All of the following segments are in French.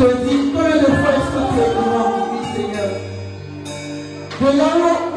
te dis que le feu est sous tes Seigneur. De là-haut,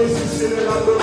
Jésus, c'est le lambeau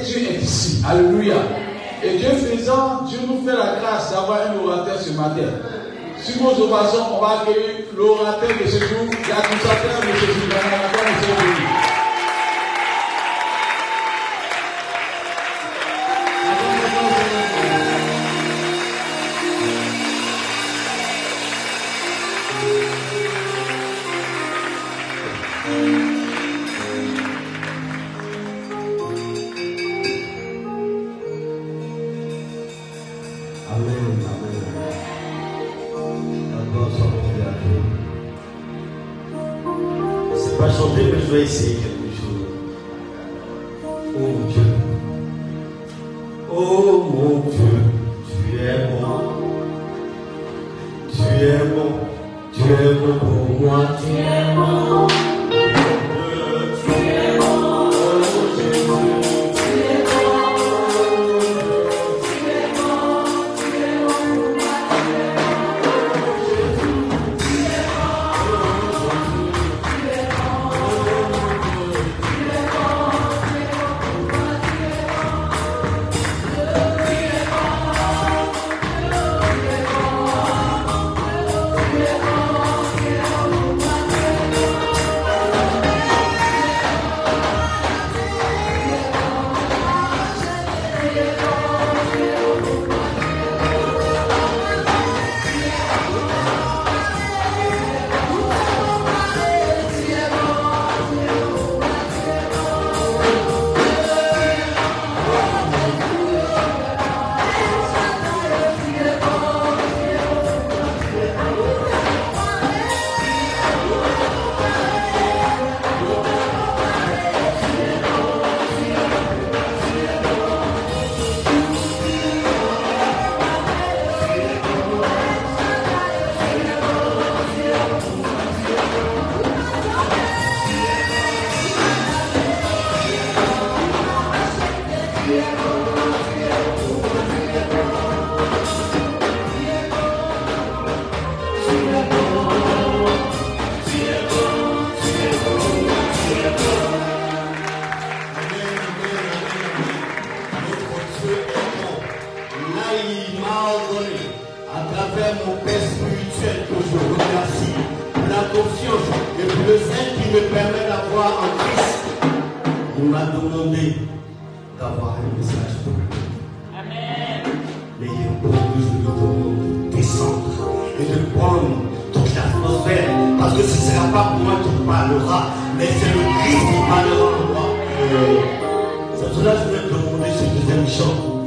Dieu est ici. Alléluia. Et Dieu faisant, Dieu nous fait la grâce d'avoir un orateur ce matin. Sur vos ovations, on va accueillir l'orateur de ce jour. L'accusateur de ce jour. Et pour le zèle qui me permet d'avoir en Christ. Il m'a demandé d'avoir un message pour lui. Mais il faut que je lui demande de descendre et de prendre toute l'atmosphère. Parce que ce ne sera pas moi qui parlera, mais c'est le Christ qui parlera en moi. Euh, C'est cela que je vais demander ce deuxième chant.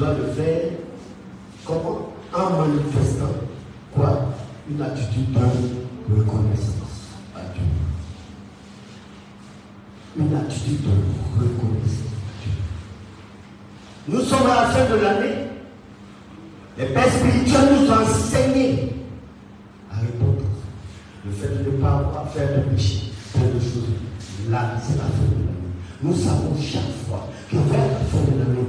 Dois le faire comment En manifestant quoi? Une attitude de reconnaissance à Dieu. Une attitude de reconnaissance à Dieu. Nous sommes à la fin de l'année. Les pères spirituels nous ont enseigné à répondre. Le fait de ne pas avoir fait de péché, plein de choses. Là, c'est la fin de l'année. Nous savons chaque fois que vers la fin de l'année,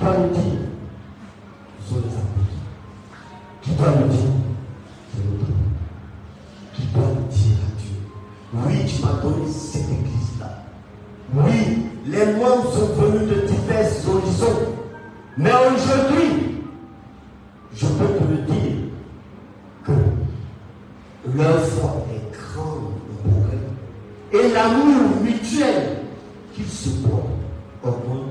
Doit nous dire Ce sont les apôtres. Qui doit nous dire C'est nous dire à Dieu Oui, tu m'as donné cette église-là. Oui, les membres sont venus de divers horizons. Mais aujourd'hui, je peux te le dire que leur foi est grande au progrès. Et l'amour mutuel qu'ils se portent augmente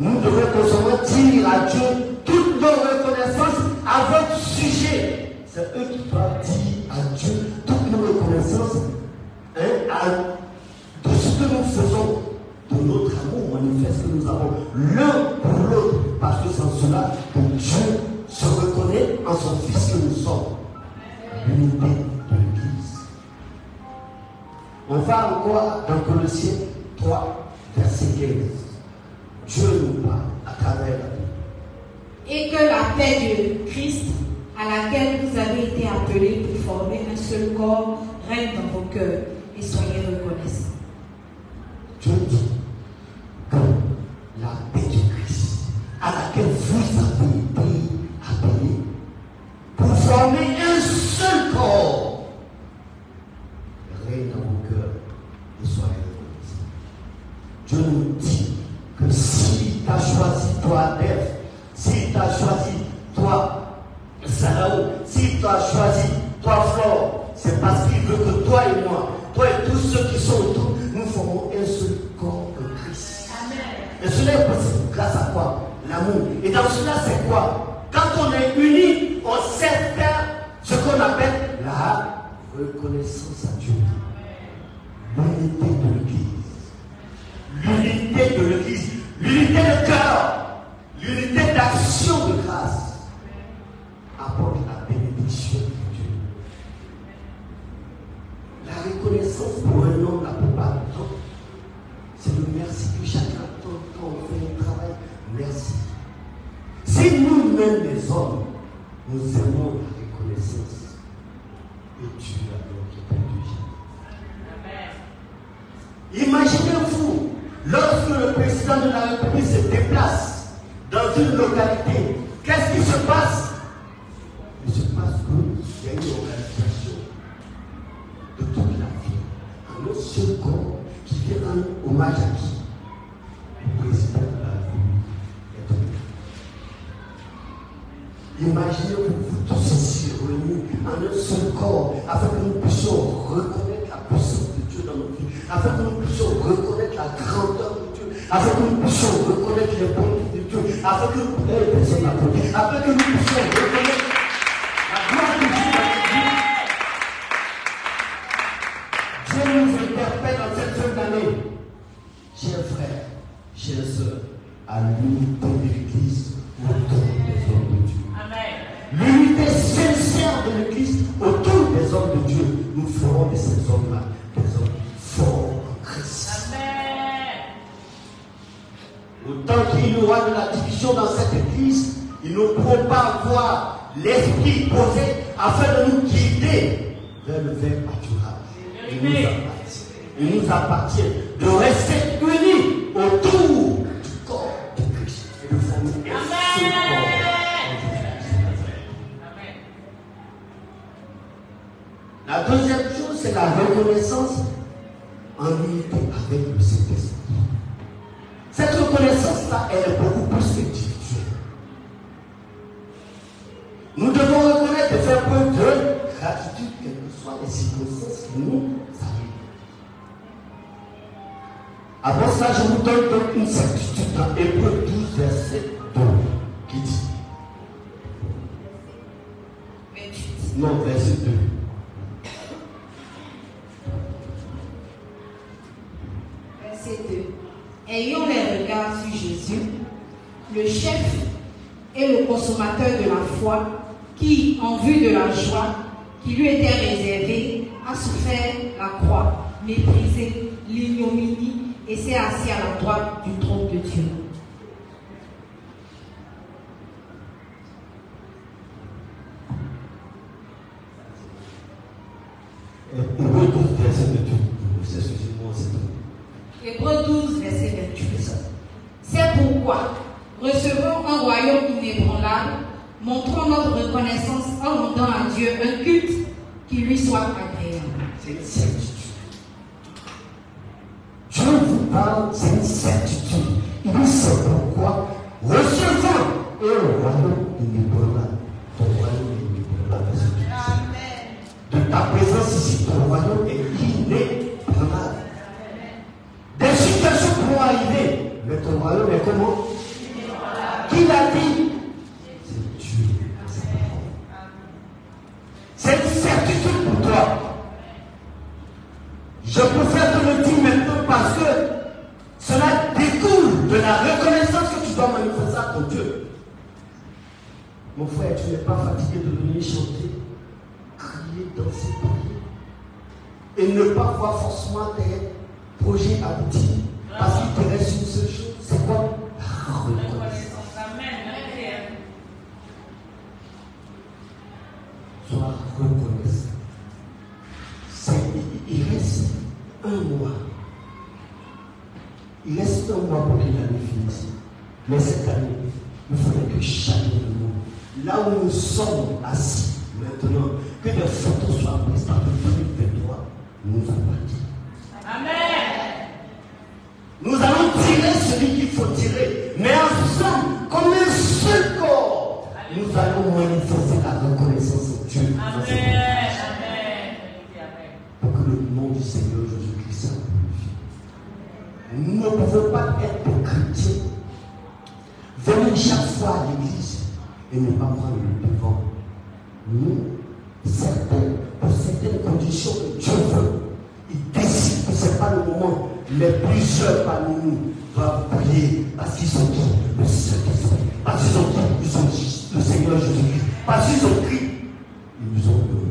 nous devons constamment dire à Dieu toutes nos reconnaissances à votre sujet. C'est eux qui doivent dire à Dieu toutes nos reconnaissances hein, à- de ce que nous faisons, de notre amour manifeste que nous avons l'un pour l'autre. Parce que en cela Dieu se reconnaît en son Fils que nous sommes. L'unité de l'Église. On va encore dans Colossiens 3, verset 15. Dieu nous parle à travers la Bible. Et que la paix de Christ, à laquelle vous avez été appelés pour former un seul corps, règne dans vos cœurs et soyez reconnaissants. Dieu dit reconnaissance à nous puissions reconnaître les bontés de Dieu, afin que eh, ben, que nous puissions reconnaître la gloire de Dieu Dieu nous interpelle dans cette fin d'année. t'appartient. Je préfère te le dire maintenant parce que cela découle de la reconnaissance que tu dois manifester à ton Dieu. Mon frère, tu n'es pas fatigué de venir chanter, crier, danser, prier. Et ne pas voir forcément tes projets aboutir. Parce qu'il te reste une seule chose. C'est quoi? Reconnaissance. pour qu'il y ait une finisse. Mais cette année, il faudrait que chacun de nous, là où nous sommes assis maintenant, que des photos soient prises par le 2023, nous allons. Amen. Nous allons tirer celui qu'il faut tirer, mais ensemble, comme un seul corps, nous allons manifester la reconnaissance ne pouvons pas être chrétiens, venir chaque fois à l'église et ne pas prendre le devant. Nous, certains, pour certaines conditions que Dieu veut, il décide que ce n'est pas le moment, mais plusieurs parmi nous doivent prier parce qu'ils ont dit le Saint-Esprit, parce qu'ils ont dit le Seigneur Jésus-Christ, parce qu'ils ont crié, ils nous ont donné.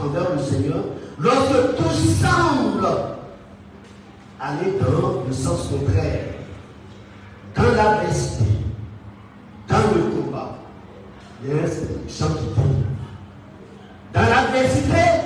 envers le Seigneur, lorsque tout semble aller dans le sens contraire, dans l'adversité, dans le combat, il y a dans l'adversité,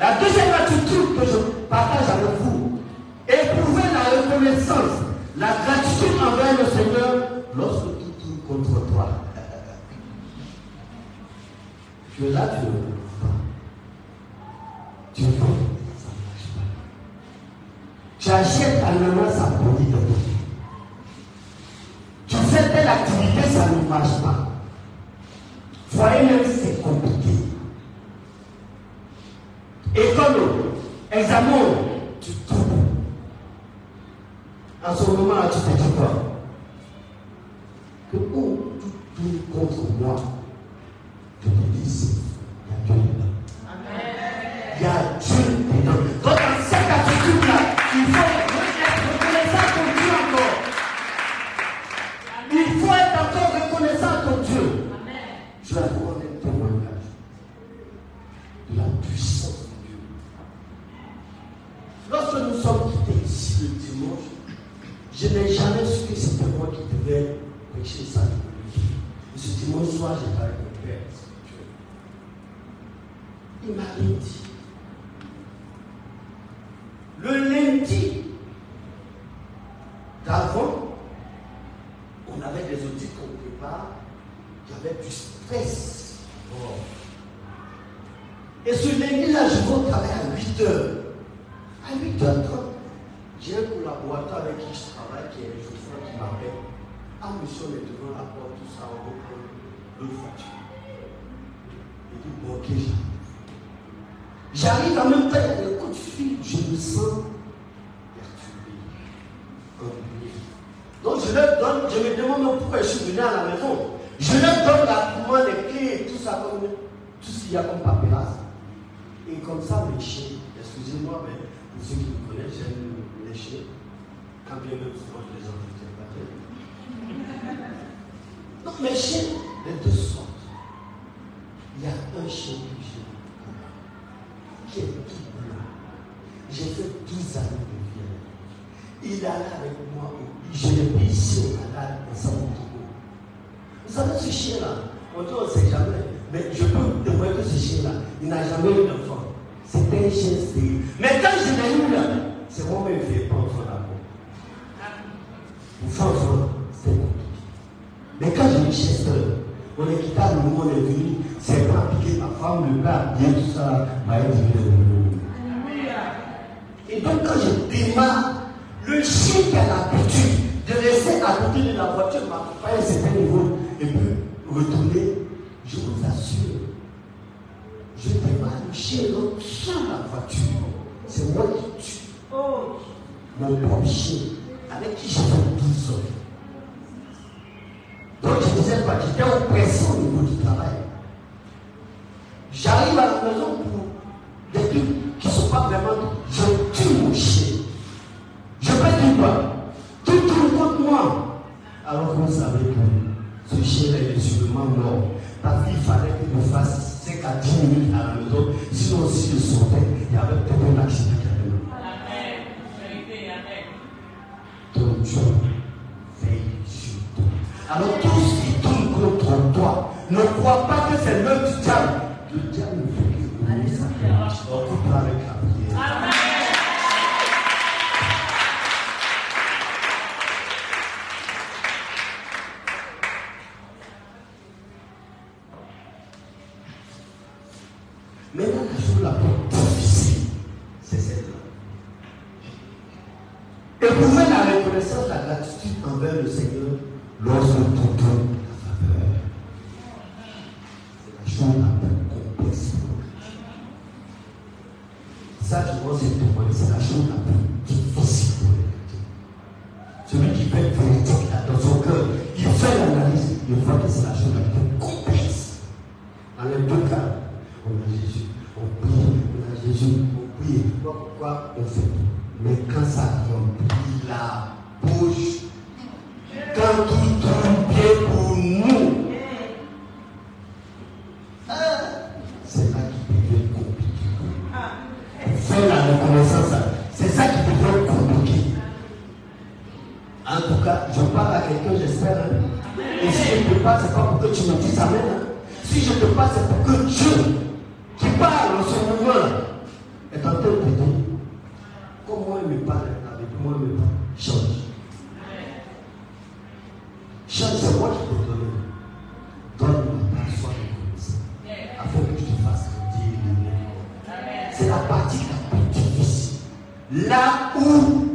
La deuxième attitude que je partage avec vous, éprouver la reconnaissance, la gratitude envers le Seigneur Mais quand j'ai eu Chester, on est quitté le monde est venu, c'est pratiqué, ma femme, bah, le père, bien tout ça, va être le Et donc, quand je démarre, le chic à l'habitude de laisser à côté de la voiture ma un certain niveau et puis retourner, je vous assure, je démarre chez l'autre sans la voiture. C'est moi qui tue. Oh mon pompier avec qui j'ai fait 12 ans. Donc je ne disais pas, j'étais oppressé au niveau du travail. J'arrive à la maison pour des trucs qui ne sont pas vraiment. Je tue mon chien. Je peux du quoi tout tournes contre moi. Alors qu'on savait que ce chien-là est sûrement mort. Parce qu'il fallait que je fasse 5 à 10 minutes à la maison. Sinon, si je sortais, il y avait peut-être un accident. Alors tous qui tournent contre toi, ne crois pas que c'est le diable. Le diable da U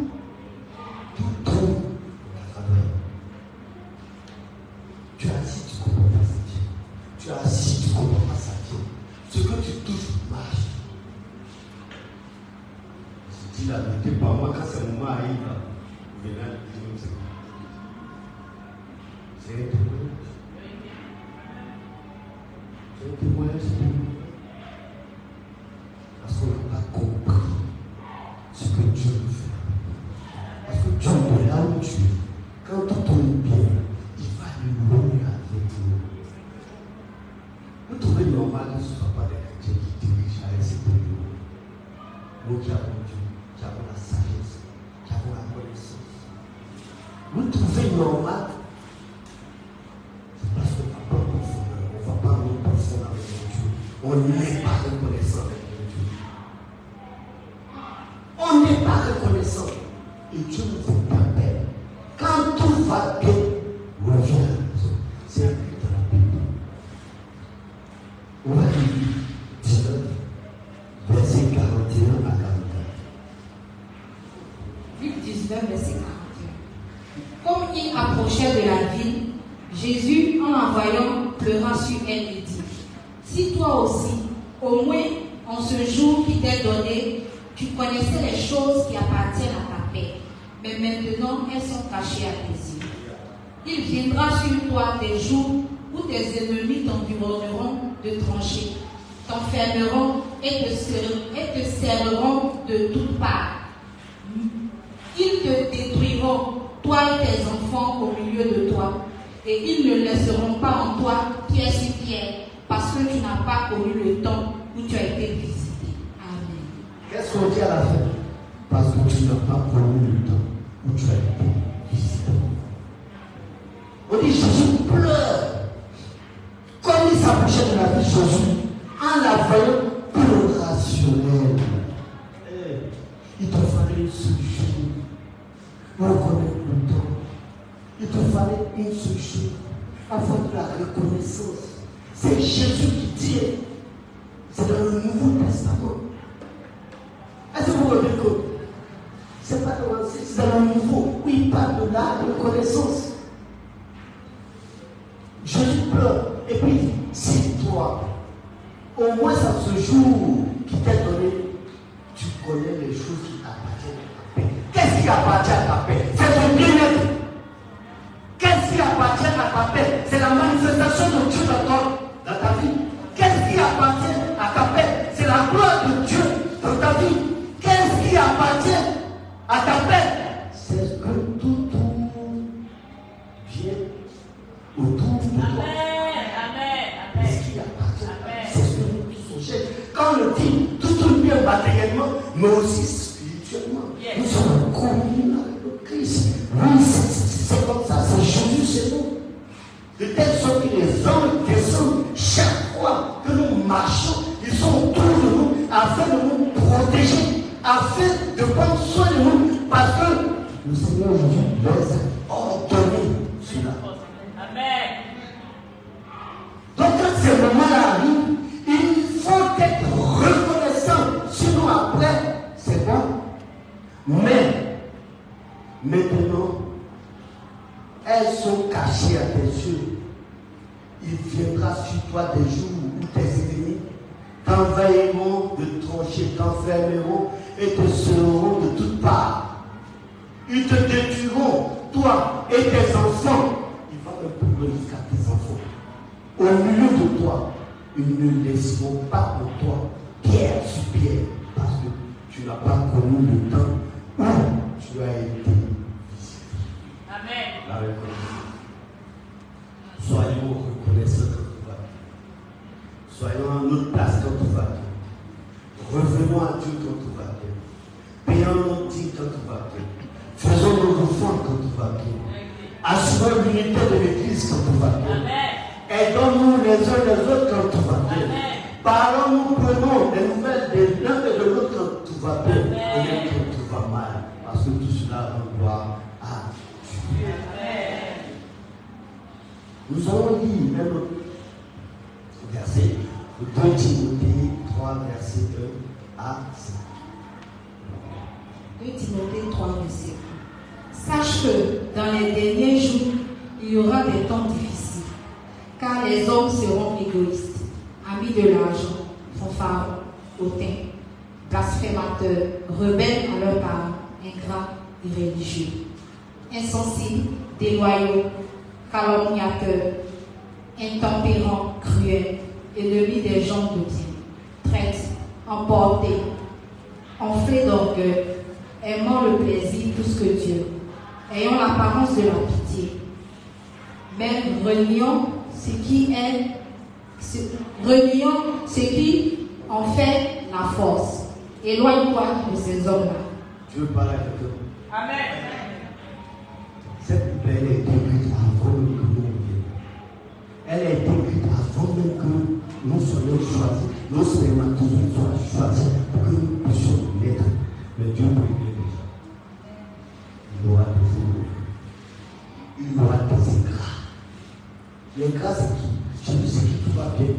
Et puis, c'est toi. Au moins, à ce jour, rebelles à leurs parents, ingrats et religieux, insensibles, déloyaux, calomniateurs, intempérants, cruels, ennemis des gens de bien, traites, emportés, enflés d'orgueil, aimant le plaisir plus que Dieu, ayant l'apparence de la pitié, même reniant ce qui est, reniant ce qui en fait la force. Éloigne-toi de ces hommes-là. Dieu parle avec nous. Amen. Cette belle est écrite avant même que nous Elle est écrite avant même que nous soyons choisis. Nos spermatozoïdes soient choisis pour que nous puissions naître. Mais Dieu prévient déjà. Il aura des émotions. Il aura des écrans. Les grâces, c'est qui? Jésus, c'est qui va bien.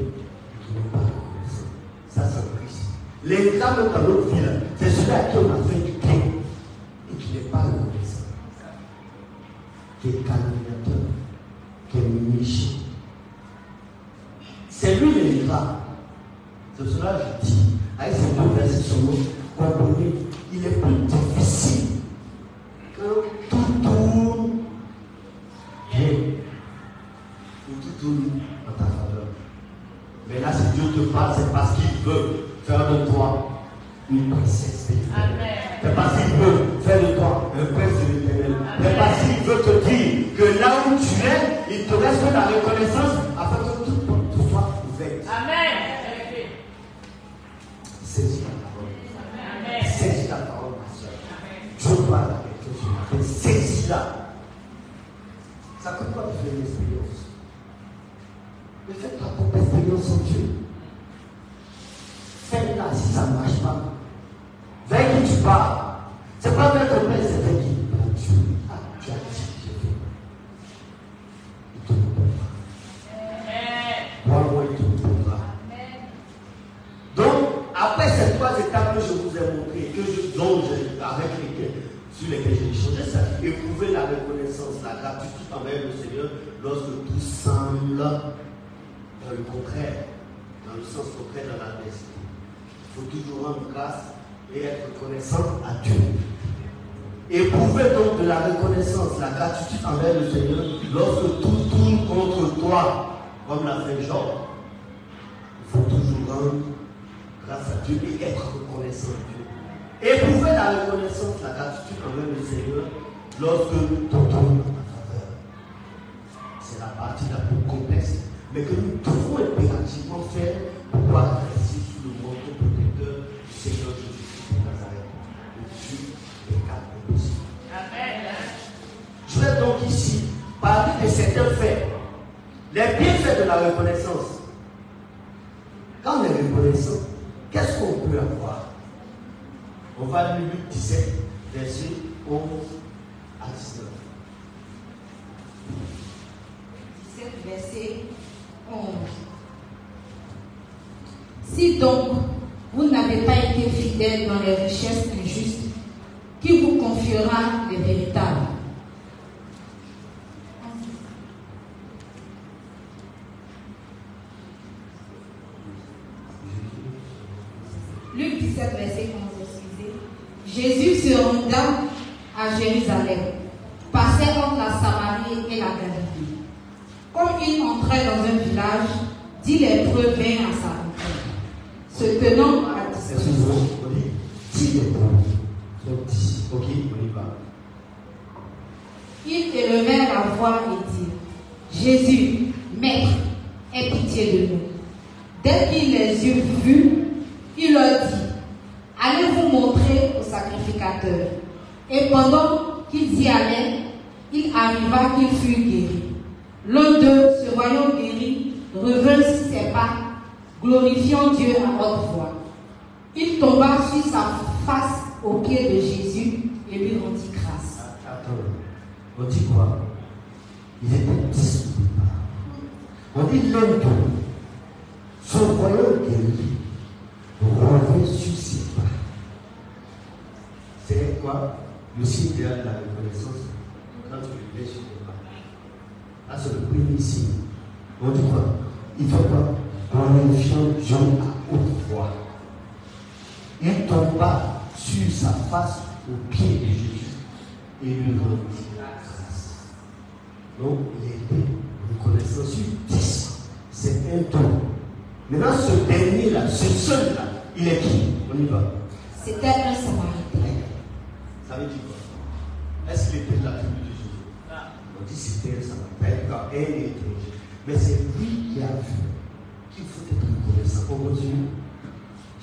L'État même dans notre ville, c'est celui à qui on a fait du bien et qui n'est pas le reste. Qui est calculateur, qui est méchant. C'est lui le miracle. C'est cela que je dis. Ah, Avec ces deux versets sur nous, comprenez, il est politique. grâce à Dieu et être reconnaissant à Dieu. Éprouver la reconnaissance, la gratitude envers le Seigneur lorsque nous tentons en faveur. C'est la partie la plus complexe, mais que nous Ça. Mais c'est lui qui a vu qu'il faut être reconnaissant. Oh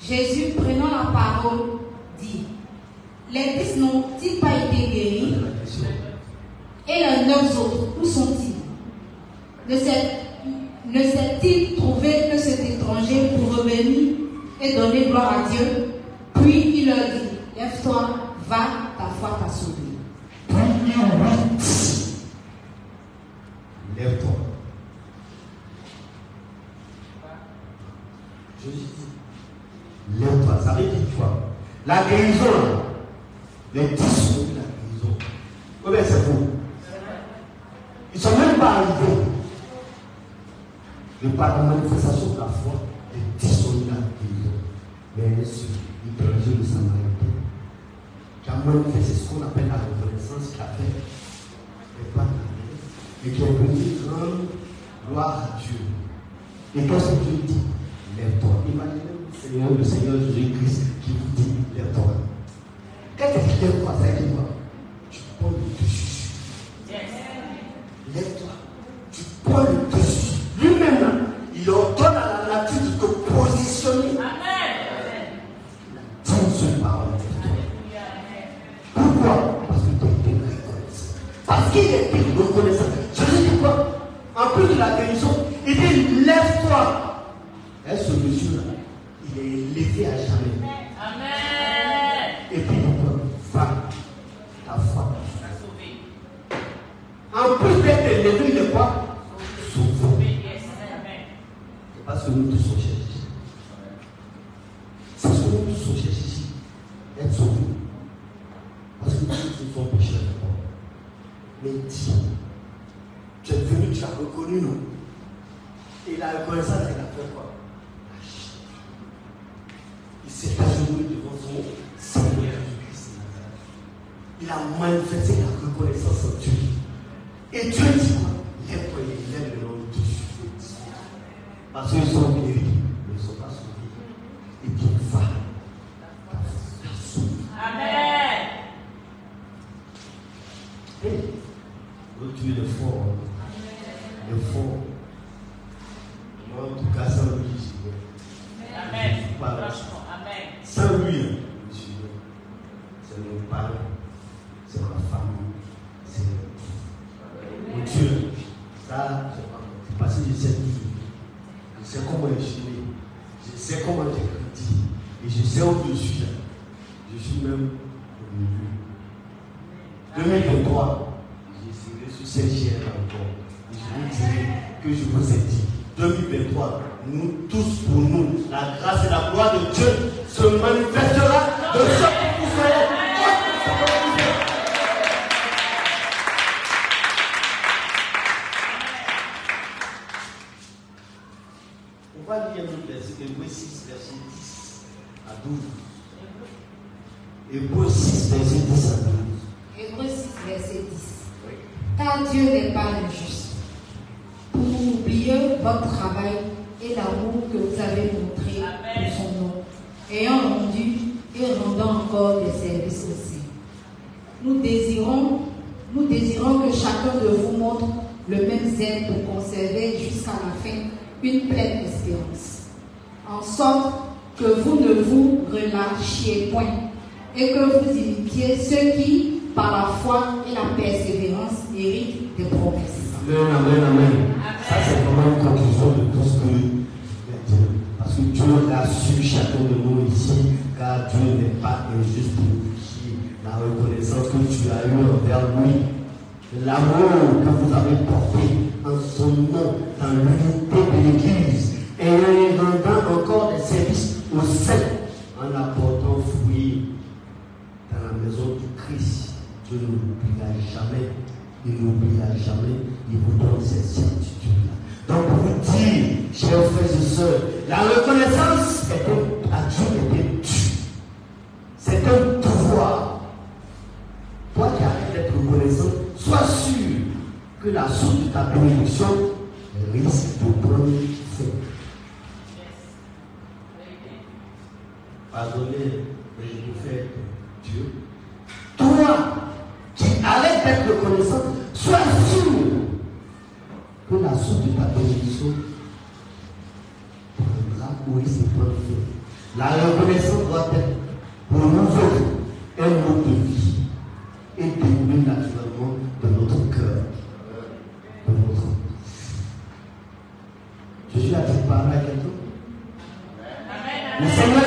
Jésus, prenant la parole, dit Les dix n'ont-ils pas été guéris? Et les neuf autres, où sont-ils? Ne s'est-il trouvé que cet étranger pour revenir et donner gloire à Dieu? Puis il leur dit Lève-toi, va, ta foi t'a sauvé. La guérison, les dix ont eu la guérison. Oui, bien, c'est vous? Ils ne sont même pas arrivés. Mais par la manifestation de la foi, les dix ont eu la guérison. Mais sur l'hypergé de Samaritain, qui a manifesté ce qu'on appelle la reconnaissance qui a fait les pas et qui est venu rendre gloire à Dieu. Et qu'est-ce que Dieu dit? Lève-toi. Imaginez le Seigneur, le Seigneur Jésus-Christ qui vous Sans lui, C'est mon parent, c'est ma famille, c'est mon Dieu. Ça, c'est parce que je sais qui. Je sais comment je suis né. Je sais comment j'ai grandi. Et je sais où je suis. Je suis même au milieu. 2023, je serai sur cette chair encore. Et je vous dirai que je vous ai dit. 2023, nous tous pour nous, la grâce et la gloire de Dieu se manifestera de ce que vous serez. On va lire autre verset, Hébreu 6, verset 10 à 12. Hébreu 6, verset 10 à 12. Hébreux 6, verset 10. Car Dieu n'est pas injuste pour oublier votre travail et l'amour que vous avez montré ayant rendu et rendant encore des services aussi. Nous désirons, nous désirons que chacun de vous montre le même zèle pour conserver jusqu'à la fin une pleine espérance, en sorte que vous ne vous relâchiez point et que vous imitiez ceux qui, par la foi et la persévérance, héritent des promesses. Amen, amen, amen. Ça, c'est vraiment une conclusion de tout ce que dire. Parce que Dieu rassure chacun de nous ici, car Dieu n'est pas injuste pour qui la reconnaissance que tu as eue envers lui. L'amour que vous avez porté en son nom, dans l'unité de l'Église, et en rendant encore des services aux saints, en apportant fruit dans la maison du Christ. Dieu ne l'oubliera jamais. Il n'oubliera jamais. Il vous donne cette certitude-là. Donc, pour vous dire, chers frères et sœurs, la reconnaissance est un, Dieu est un tu. C'est un pouvoir. Toi qui arrêtes d'être reconnaissant, sois sûr que la source de ta bénédiction risque de prendre fin. Pardonnez, mais je vous fais Dieu. Toi qui arrêtes d'être reconnaissant, sois sûr que la source de ta bénédiction prendra ou il se feu. La reconnaissance doit être pour nous autres un mode de vie et dérouler naturellement de notre cœur, de notre Jésus a-t-il parlé à quelqu'un? Le Seigneur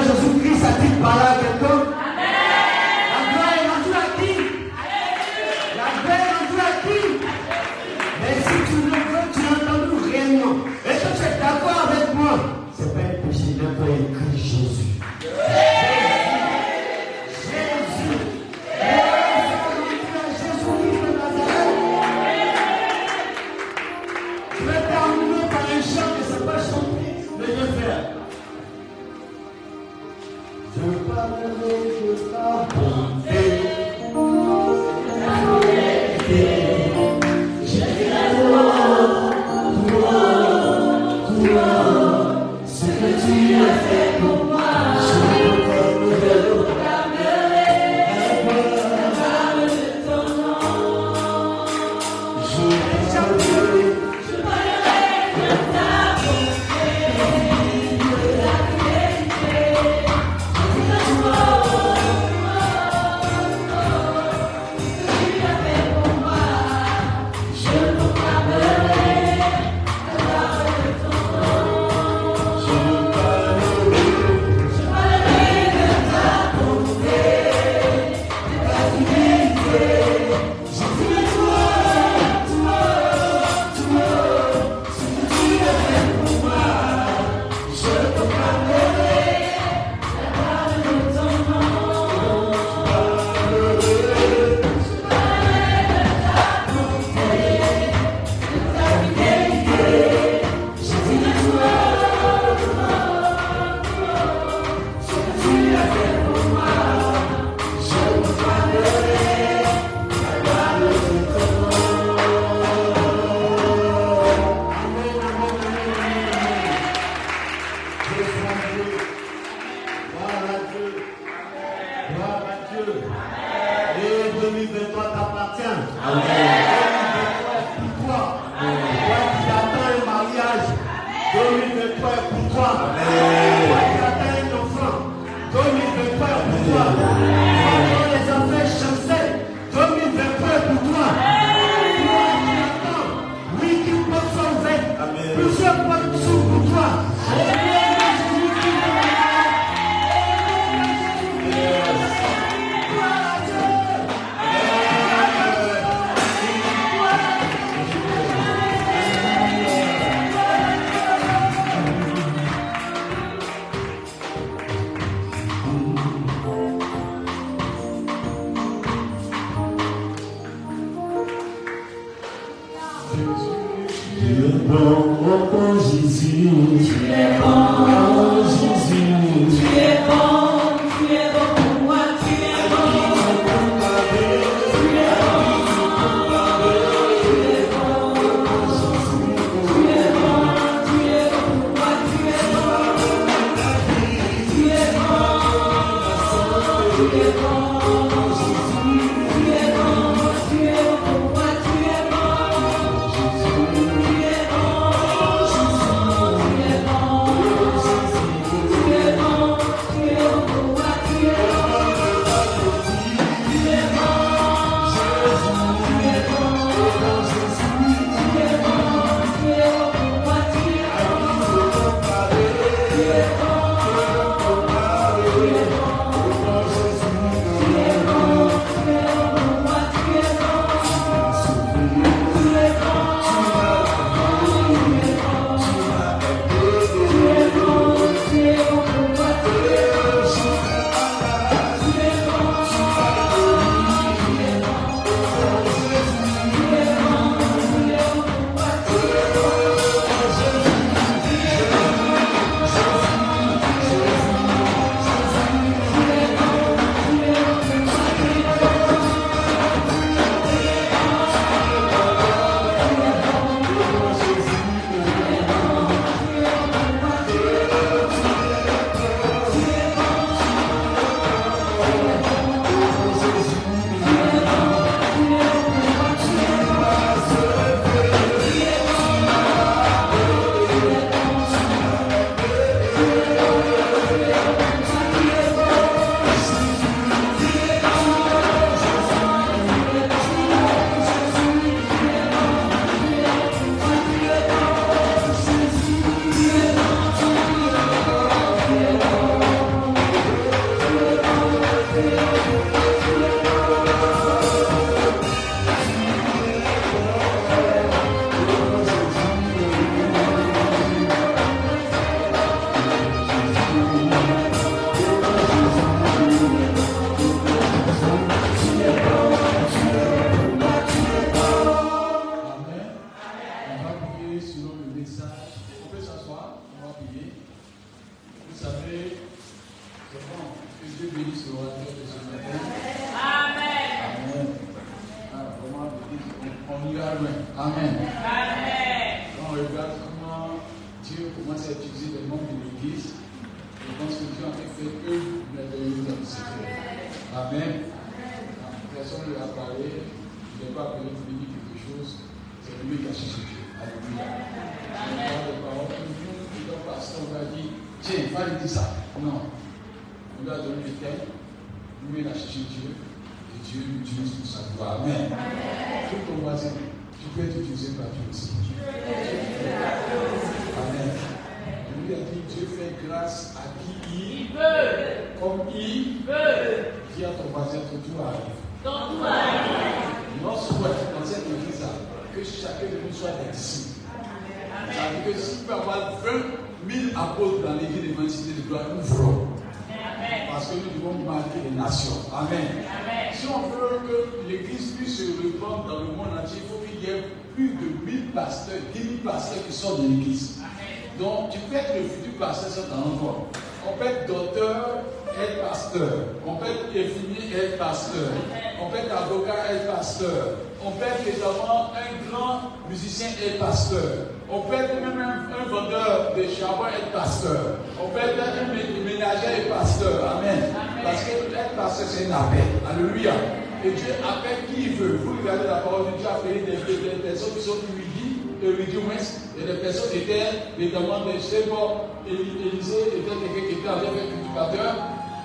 je sais pas, Éli- Élisée était quelqu'un qui était en cultivateur,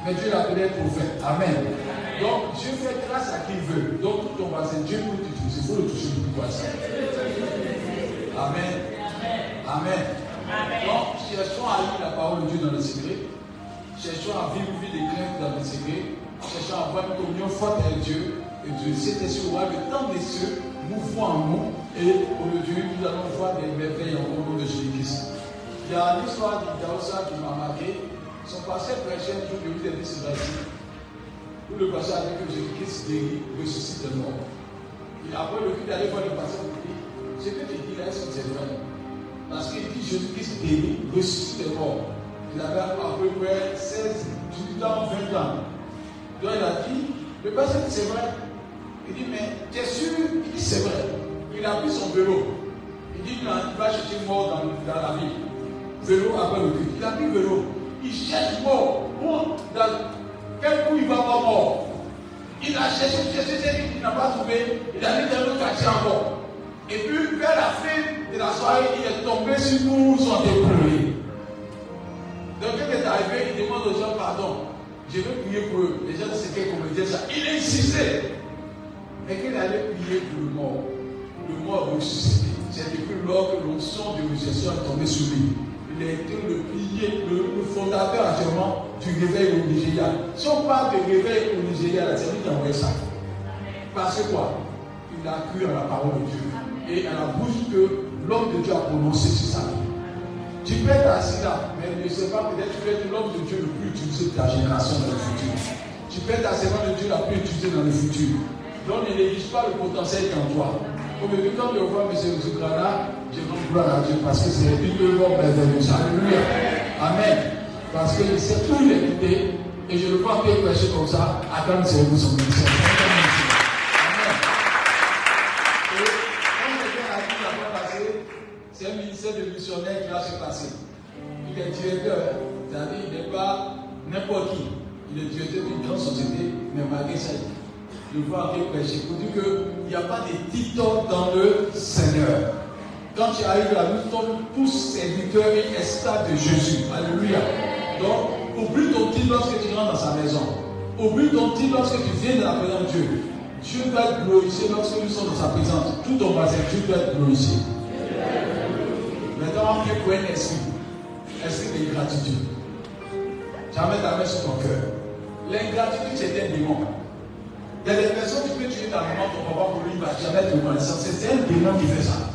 mais Dieu l'appelait prophète. Amen. Donc Dieu fait grâce à qui il veut. Donc tout ton voisin, Dieu peut t'utiliser. Il faut le toucher du voisin. Amen. Amen. Donc cherchons à lire la parole de Dieu dans le secret. Cherchons à vivre une vie de crainte dans le secret. Cherchons à avoir une communion forte avec Dieu. Et Dieu, ainsi où le temps des cieux mouvement en nous. Et aujourd'hui, nous allons voir des merveilles en nom de Jésus-Christ. Il y a l'histoire d'Idaosa qui m'a marqué. Son pasteur prêchait un jour de lui dit c'est ici. Où le a dit que Jésus-Christ guérit, ressuscite de mort. Et après, le culte d'aller voir le pasteur pour dire Ce que tu dis là, c'est vrai Parce qu'il dit Jésus-Christ guérit, ressuscite de mort. Il avait à peu près 16, 18 ans, 20 ans. Donc il a dit Le dit c'est vrai. Il dit Mais tu es sûr Il dit C'est vrai. Il a pris son vélo. Il dit Non, il va chercher mort dans, dans la ville. Vélo après le. Il a pris vélo. Il cherche mort. Dans quel coup il va pas mort? Il a cherché, cherché, cherché, il n'a pas trouvé. Il a mis dans le quartier encore. Et puis, vers la fin de la soirée, il est tombé sur nous, son dépouillé. Donc, quand il est arrivé, il demande aux gens pardon. Je vais prier pour eux. Les gens ne savaient qu'on me disait ça. Il insistait. Mais qu'il allait prier pour le mort. Le mort ressuscité. C'est depuis lors que l'onction de résurrection est tombée sur lui. Le pilier, le, fondateur actuellement du réveil au Nigeria. Si on parle de réveil au Nigeria, c'est lui qui a envoyé ça. Parce que quoi? Il a cru à la parole de Dieu. Et à la bouche que l'homme de Dieu a prononcé sur sa vie. Tu peux être assis là, mais ne sais pas, peut-être tu peux être l'homme de Dieu le plus utilisé de ta génération dans le futur. Tu peux être la servante de Dieu la plus utilisée dans le futur. Donc ne néglige pas le potentiel qui est en toi. Aujourd'hui, quand je vois M. Zukrana, je rends gloire à Dieu parce que c'est une œuvre merveilleuse. Alléluia. Amen. Parce que c'est tout l'équité et je le vois bien prêcher comme ça, attendre c'est vous ministère. Amen. Et comme quelqu'un a dit la fois passée, c'est un ministère de missionnaire qui va se passer. Il est directeur, c'est-à-dire il n'est pas n'importe qui. Il est directeur d'une grande société, mais malgré ça, je vois un prêcher pour dire qu'il n'y a pas de titres dans le Seigneur. Quand tu arrives là, nous sommes tous serviteurs et esclaves de Jésus. Alléluia. Donc, oublie ton titre lorsque tu rentres dans sa maison. Oublie ton titre lorsque tu viens dans la présence de Dieu. Dieu doit être glorifié lorsque nous sommes dans sa présence. Tout ton voisin, Dieu doit être glorifié. Maintenant, on prie pour un esprit. Esprit d'ingratitude. Jamais ta main sur ton cœur. L'ingratitude, c'est un démon. Il y a des personnes qui peuvent tuer ta maman, ton papa pour lui, il va jamais te reconnaître. C'est un démon qui fait ça.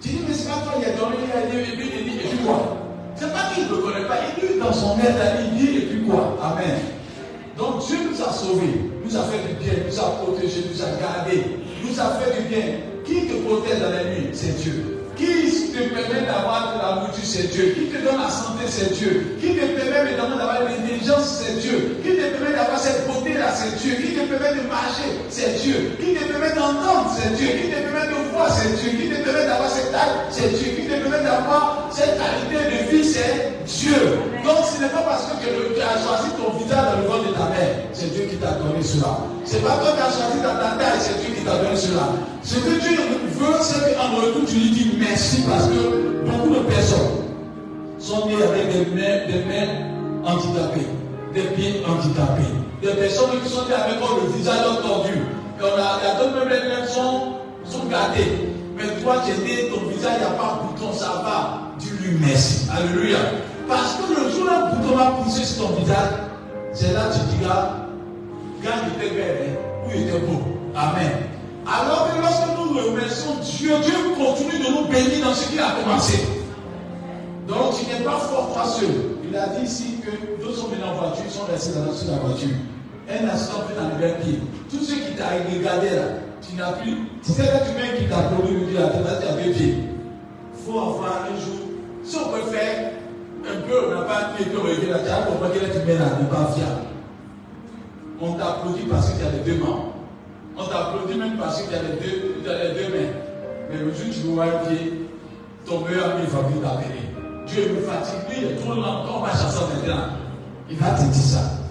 Tu dis, mais c'est pas toi, il a dormi, il a dit, et il dit, et puis quoi C'est pas qu'il ne le connaît pas. Il dit dans son aide, il dit, et puis quoi Amen. Donc Dieu nous a sauvés, nous a fait du bien, nous a protégés, nous a gardés, nous a fait du bien. Qui te protège dans la nuit? C'est Dieu. Qui te permet d'avoir de la nourriture, c'est Dieu. Qui te donne la santé, c'est Dieu. Qui te permet maintenant d'avoir l'intelligence, c'est Dieu. Qui te permet d'avoir cette beauté-là, c'est Dieu. Qui te marcher, c'est Dieu. Qui te permet d'entendre, c'est Dieu. Qui te permet de voir, c'est Dieu. Qui te permet d'avoir cette taille, c'est Dieu. Qui te permet d'avoir cette qualité de vie, c'est Dieu. Donc ce n'est pas parce que tu as choisi ton visage dans le ventre de ta mère, c'est Dieu qui t'a donné cela. C'est pas toi qui as choisi ta taille, c'est Dieu qui t'a donné cela. Ce que Dieu veut, c'est qu'en retour, tu lui dis merci parce que beaucoup de personnes sont nées avec des mains, des mains handicapées, des pieds handicapés, des personnes qui sont avec le visage tordu. Et on a, il y a d'autres même mains sont, sont. Mais toi, né, ton visage, il n'y a pas de bouton, ça va. Dis-lui merci. Alléluia. Parce que le jour où un bouton va pousser sur ton visage, c'est là que tu diras, quand il était belle, hein, où il était beau. Amen. Alors que lorsque nous remercions Dieu, Dieu continue de nous bénir dans ce qu'il a commencé. Donc tu n'es pas fort toi seul. Il a dit ici que deux sont venus en voiture, sont restés dans la voiture. Un instant peut t'enlever un pied. Tout ce qui t'a regardé là, tu n'as plus. Si c'est un humain qui t'a produit, la tête, tu as deux pieds. Il faut avoir un jour. Si on peut faire un peu, on n'a pas un pied que là, tu as compris que tu mets là, n'est pas fiable. On t'applaudit parce que tu as les deux mains. On t'applaudit même parce que tu as les deux, tu as les deux mains. Mais le jour où tu vois un pied, ton meilleur ami va venir t'appeler. Dieu me fatigue, il est trop lent, on va chasser maintenant. Il va te dire ça.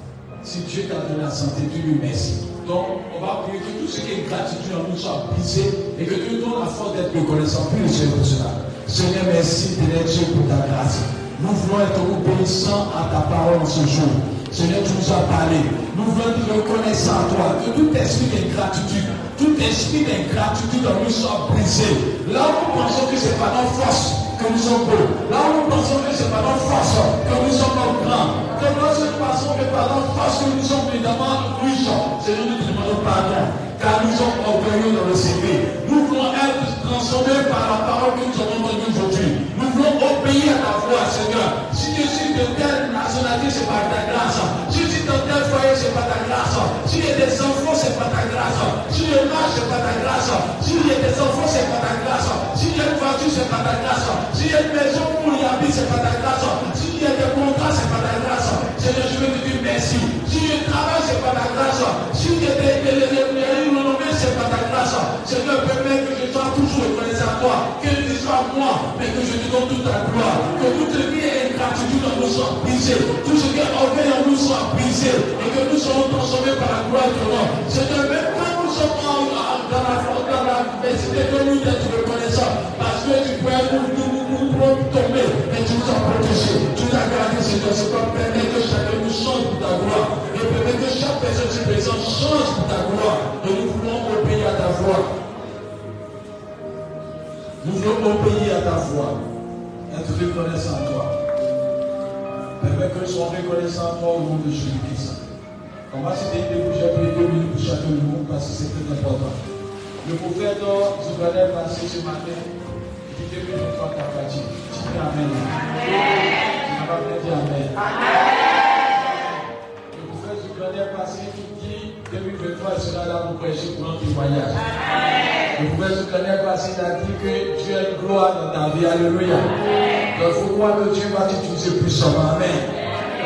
Si Dieu t'a donné la santé, tu lui merci. Donc, on va prier que tout ce qui est gratitude en nous soit brisé et que Dieu donne la force d'être reconnaissant. Seigneur pour cela. Seigneur, merci de Dieu pour ta grâce. Nous voulons être obéissants à ta parole en ce jour. Seigneur, tu nous as parlé. Nous voulons être reconnaissants à toi. Que tout esprit d'ingratitude, tout esprit d'ingratitude en nous soit brisé. Là où nous pensons que c'est pas notre force que nous sommes beaux. Là où nous pensons que c'est pas notre force que nous sommes grands. Que nous pensons que par notre force que nous sommes évidemment riches. Seigneur, nous te demandons pardon. Car nous sommes orgueilleux dans le CV. Nous voulons être transformés par la parole que nous avons entendue aujourd'hui. Nous voulons obéir à ta voix, Seigneur. Si je suis de telle nationalité, c'est par ta grâce. Si je suis dans tel foyer, c'est par ta grâce. Si j'ai des enfants, c'est par ta grâce. Si je marche, c'est par ta grâce. Si j'ai des enfants, c'est par ta grâce. Si j'ai une voiture, c'est par ta grâce. Si j'ai une maison pour y habiter, c'est par ta grâce. Si j'ai des contrats, c'est par ta grâce. Seigneur, je veux te dire merci. Si je travaille, c'est par ta grâce. Si j'ai des renommées, c'est par ta grâce. Seigneur, permets que je sois toujours reconnaissant à toi. Que ce soit moi, mais que je te donne toute ta gloire. Que tout ce qui est ingratitude en nous soit brisé. Tout ce qui est orgueil en nous soit brisé. Et que nous soyons transformés par la gloire de ton nom. Seigneur. C'est pas permet que chacun nous change pour ta gloire. Et permet que chaque personne qui présente change pour ta gloire. Et nous voulons obéir à ta voix. Nous voulons obéir à ta voix. Être reconnaissant à toi. Permets que nous soyons reconnaissants à toi au nom de Jésus-Christ. On va citer une pris deux minutes pour chacun de nous parce que c'est très important. Le prophète Zougalet passé ce matin, il dit 2023 ta partie. Tu dis Amen. Bien dit Amen. Le prophète Zougalet passé, il dit 2023 sera là pour prêcher pour notre voyage. Le prophète Zougalet passé, a dit que Dieu a une gloire dans ta vie. Alléluia. Donc il faut croire que Dieu va t'utiliser puissamment. Amen.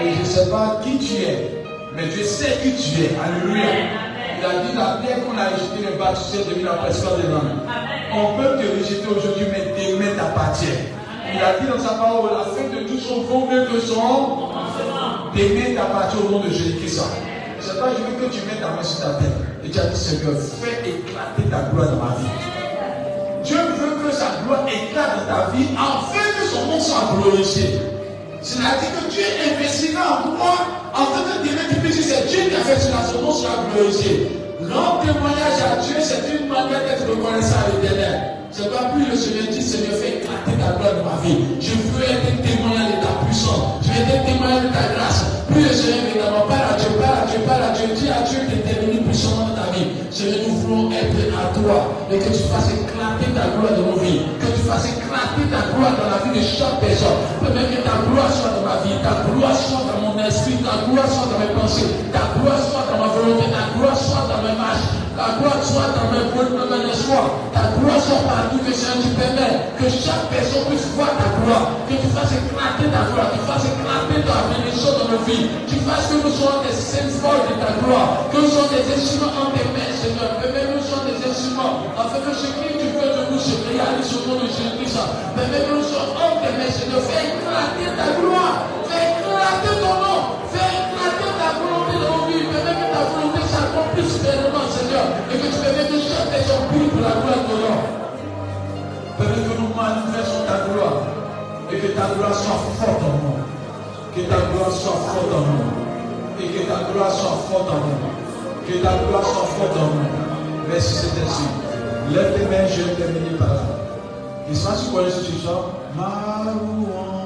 Et je ne sais pas qui tu es. Mais Dieu sait qui tu es. Alléluia. Il a dit la pierre qu'on a rejetée n'est pas, sais, devenu la personne des hommes. On peut te rejeter aujourd'hui, mais demain t'appartient. Il a dit dans sa parole, la fin de tout son vaut mieux que son demain t'appartient au nom de Jésus-Christ. C'est pas, je veux que tu mettes ta main sur ta tête. Et tu as dit, Seigneur, fais éclater ta gloire dans ma vie. Dieu veut que sa gloire éclate dans ta vie afin que son nom soit glorifié. C'est-à-dire que Dieu investira en toi afin que demain tu puisses c'est Dieu qui a fait cela, son nom sera glorifié. Rendre témoignage à Dieu, c'est une manière d'être reconnaissant à l'éternel. C'est pas plus le Seigneur dit, Seigneur, fais éclater ta gloire dans ma vie. Je veux être témoignage de ta puissance. Je veux être témoignage de ta grâce. Plus le Seigneur évidemment parle à Dieu, parle à Dieu, parle à Dieu, dis à Dieu d'être devenu puissant dans ta vie. Seigneur, nous voulons être à toi. Et que tu fasses éclater ta gloire dans nos vies. Que tu fasses éclater ta gloire dans la vie de chaque personne. Permets que ta gloire soit dans ma vie, ta gloire soit dans mon esprit, ta gloire soit dans mes pensées, ta gloire soit dans ma volonté, ta gloire soit dans mes marches, Ta gloire soit dans mes bonnes dans les. Ta gloire soit partout que Seigneur tu permets. Que chaque personne puisse voir ta gloire. Que tu fasses éclater ta gloire. Que tu fasses éclater ta bénédiction dans nos vies. Tu fasses que nous soyons des symboles de ta gloire. Que nous soyons des instruments en tes mains, Seigneur. Que nous soyons des instruments. Afin que ce que tu veux de nous se réalise au nom de Jésus-Christ. Permets que nous soyons en tes mains, Seigneur. Fais éclater ta gloire. Fais éclater ton nom. Ta gloire soit forte en nous. Que ta gloire soit forte en nous. Et que ta gloire soit forte en nous. Que ta gloire soit forte en nous. Merci, ainsi. Lève tes mains, je vais terminer par là. Et ça, tu connais ce chant Ma louange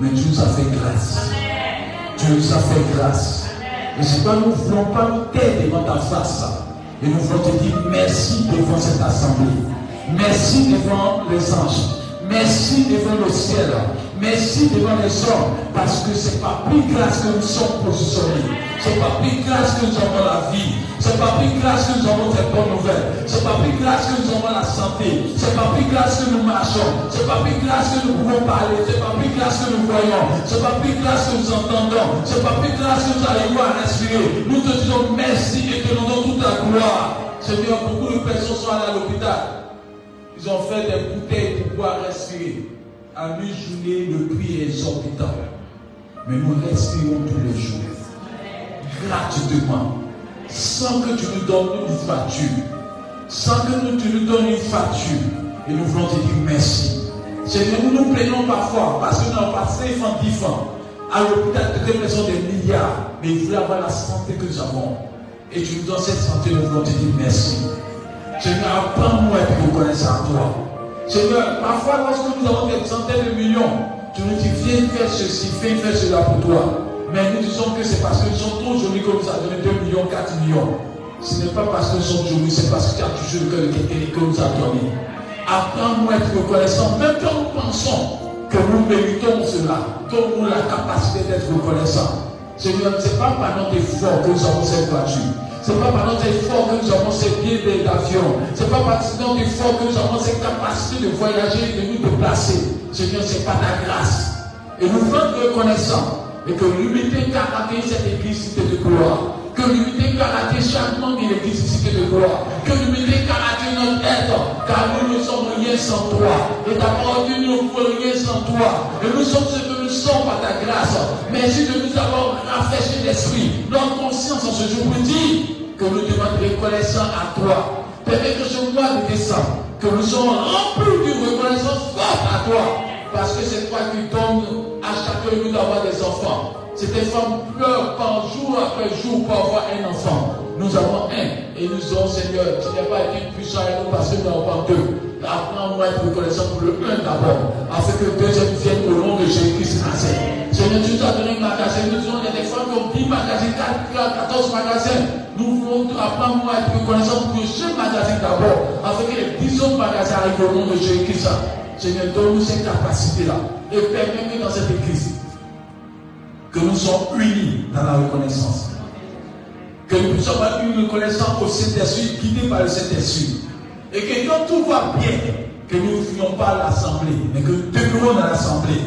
mais tu nous as fait grâce. Tu nous as fait grâce. Et c'est pas nous voulons pas nous taire devant ta face. Et nous voulons te dire merci devant cette assemblée. Merci devant les anges. Merci devant le ciel. Merci devant les hommes parce que c'est pas plus grâce que nous sommes positionnés. C'est pas plus grâce que nous avons la vie. C'est pas plus grâce que nous avons des bonnes nouvelles. C'est pas plus grâce que nous avons la santé. C'est pas plus grâce que nous marchons. C'est pas plus grâce que nous pouvons parler. C'est pas plus grâce que nous voyons. C'est pas plus grâce que nous entendons. C'est pas plus grâce que nous arrivons à respirer. Nous te disons merci et te rendons toute la gloire. Seigneur, beaucoup de personnes sont à l'hôpital. Ils ont fait des bouteilles pour pouvoir respirer. À mi-journée, le prix est exorbitant. Mais nous respirons tous les jours. Gratuitement. Sans que tu nous donnes une facture. Sans que nous, tu nous donnes une facture. Et nous voulons te dire merci. Seigneur, nous nous plaignons parfois parce que nous avons passé 5 ans, 10 ans. À l'hôpital, nous déplaçons des milliards. Mais il voulait avoir la santé que nous avons. Et tu nous donnes cette santé, nous voulons te dire merci. Seigneur, apprends-nous à être reconnaissant à toi. Seigneur, parfois lorsque nous avons des centaines de millions, tu nous dis viens faire ceci, viens faire cela pour toi. Mais nous disons que c'est parce que nous sommes trop jolis que nous a donné 2 millions, 4 millions. Ce n'est pas parce que nous sommes jolis, c'est parce que tu as toujours le cœur de quelqu'un que nous a donné. Apprends-nous à être reconnaissant, même quand nous pensons que nous méritons cela, que nous avons la capacité d'être reconnaissant. Seigneur, ce n'est pas par notre effort que nous avons cette voiture. Ce n'est pas par notre effort que nous avons ces billets d'avion. Ce n'est pas par notre effort que nous avons cette capacité de voyager et de nous déplacer. Seigneur, ce n'est pas ta grâce. Et nous être reconnaissants. Et que l'unité caractérise cette église cité de gloire. Que l'unité caractérise chaque membre de l'église cité de gloire. Que l'unité caractérise notre être. Car nous ne sommes rien sans toi. Et ta parole dit nous ne rien sans toi. Et nous sommes ce que nous sommes par ta grâce. Merci de nous avoir rafraîchi l'esprit. Notre conscience en ce jour vous dit que nous devons être reconnaissants à toi. Permets que ce mois de décembre, que nous soyons remplis d'une reconnaissance forte à toi. Parce que c'est toi qui donnes à chacun de nous d'avoir des enfants. Ces femmes pleurent par jour après jour pour avoir un enfant. Nous avons un et nous avons, Seigneur, tu n'as pas été puissant à nous parce que nous avons deux. Apprends-moi à être reconnaissant pour le un d'abord, afin que le deuxième vienne au nom de Jésus-Christ Seigneur, tu nous as donné un magasin. Nous avons des femmes qui ont 10 magasins, 4, 14 magasins. Nous voulons apprendre à être reconnaissant pour ce magasin d'abord, afin que les 10 autres magasins arrivent au nom de Jésus-Christ. Seigneur, donne-nous cette capacité-là et permets-nous dans cette église que nous soyons unis dans la reconnaissance. Que nous avoir une reconnaissance au Saint-Esprit, guidé par le Saint-Esprit. Et que quand tout va bien, que nous ne venions pas à l'Assemblée, mais que nous demeurons dans l'Assemblée.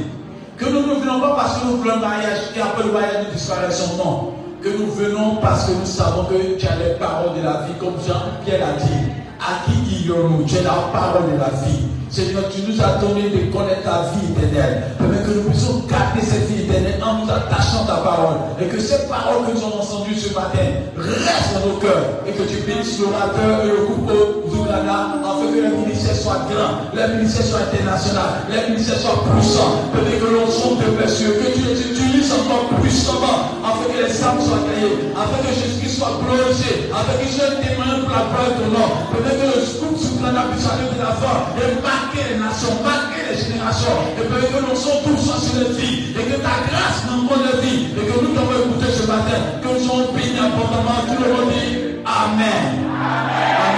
Que nous ne venons pas parce que nous voulons un mariage et après le mariage nous disparaissons, non. Que nous venons parce que nous savons que tu as les paroles de la vie, comme Jean-Pierre a dit. À qui irons-nous Tu es la parole de la vie. Seigneur, tu nous as donné de connaître ta vie éternelle. Permets que nous puissions garder cette vie éternelle en nous attachant ta parole. Et que cette parole que nous avons entendue ce matin reste dans nos cœurs. Et que tu bénisses l'orateur et le afin que le ministère soit grand, le ministère soit international, le ministère soit puissant. Peut-être que l'on soit de blessure, que tu les utilises encore puissamment afin que les âmes soient créées, afin que Jésus-Christ soit glorifié, afin qu'il soit témoin pour la gloire de nom. Peut-être que le scoop sur la puisse aller de l'avant et marquer les nations, marquer les générations. Et peut-être que nous sommes tous sur les filles et que ta grâce nous donne la vie et que nous devons écouter ce matin, que nous sommes bénis abondamment. Tout le monde dit Amen. Amen.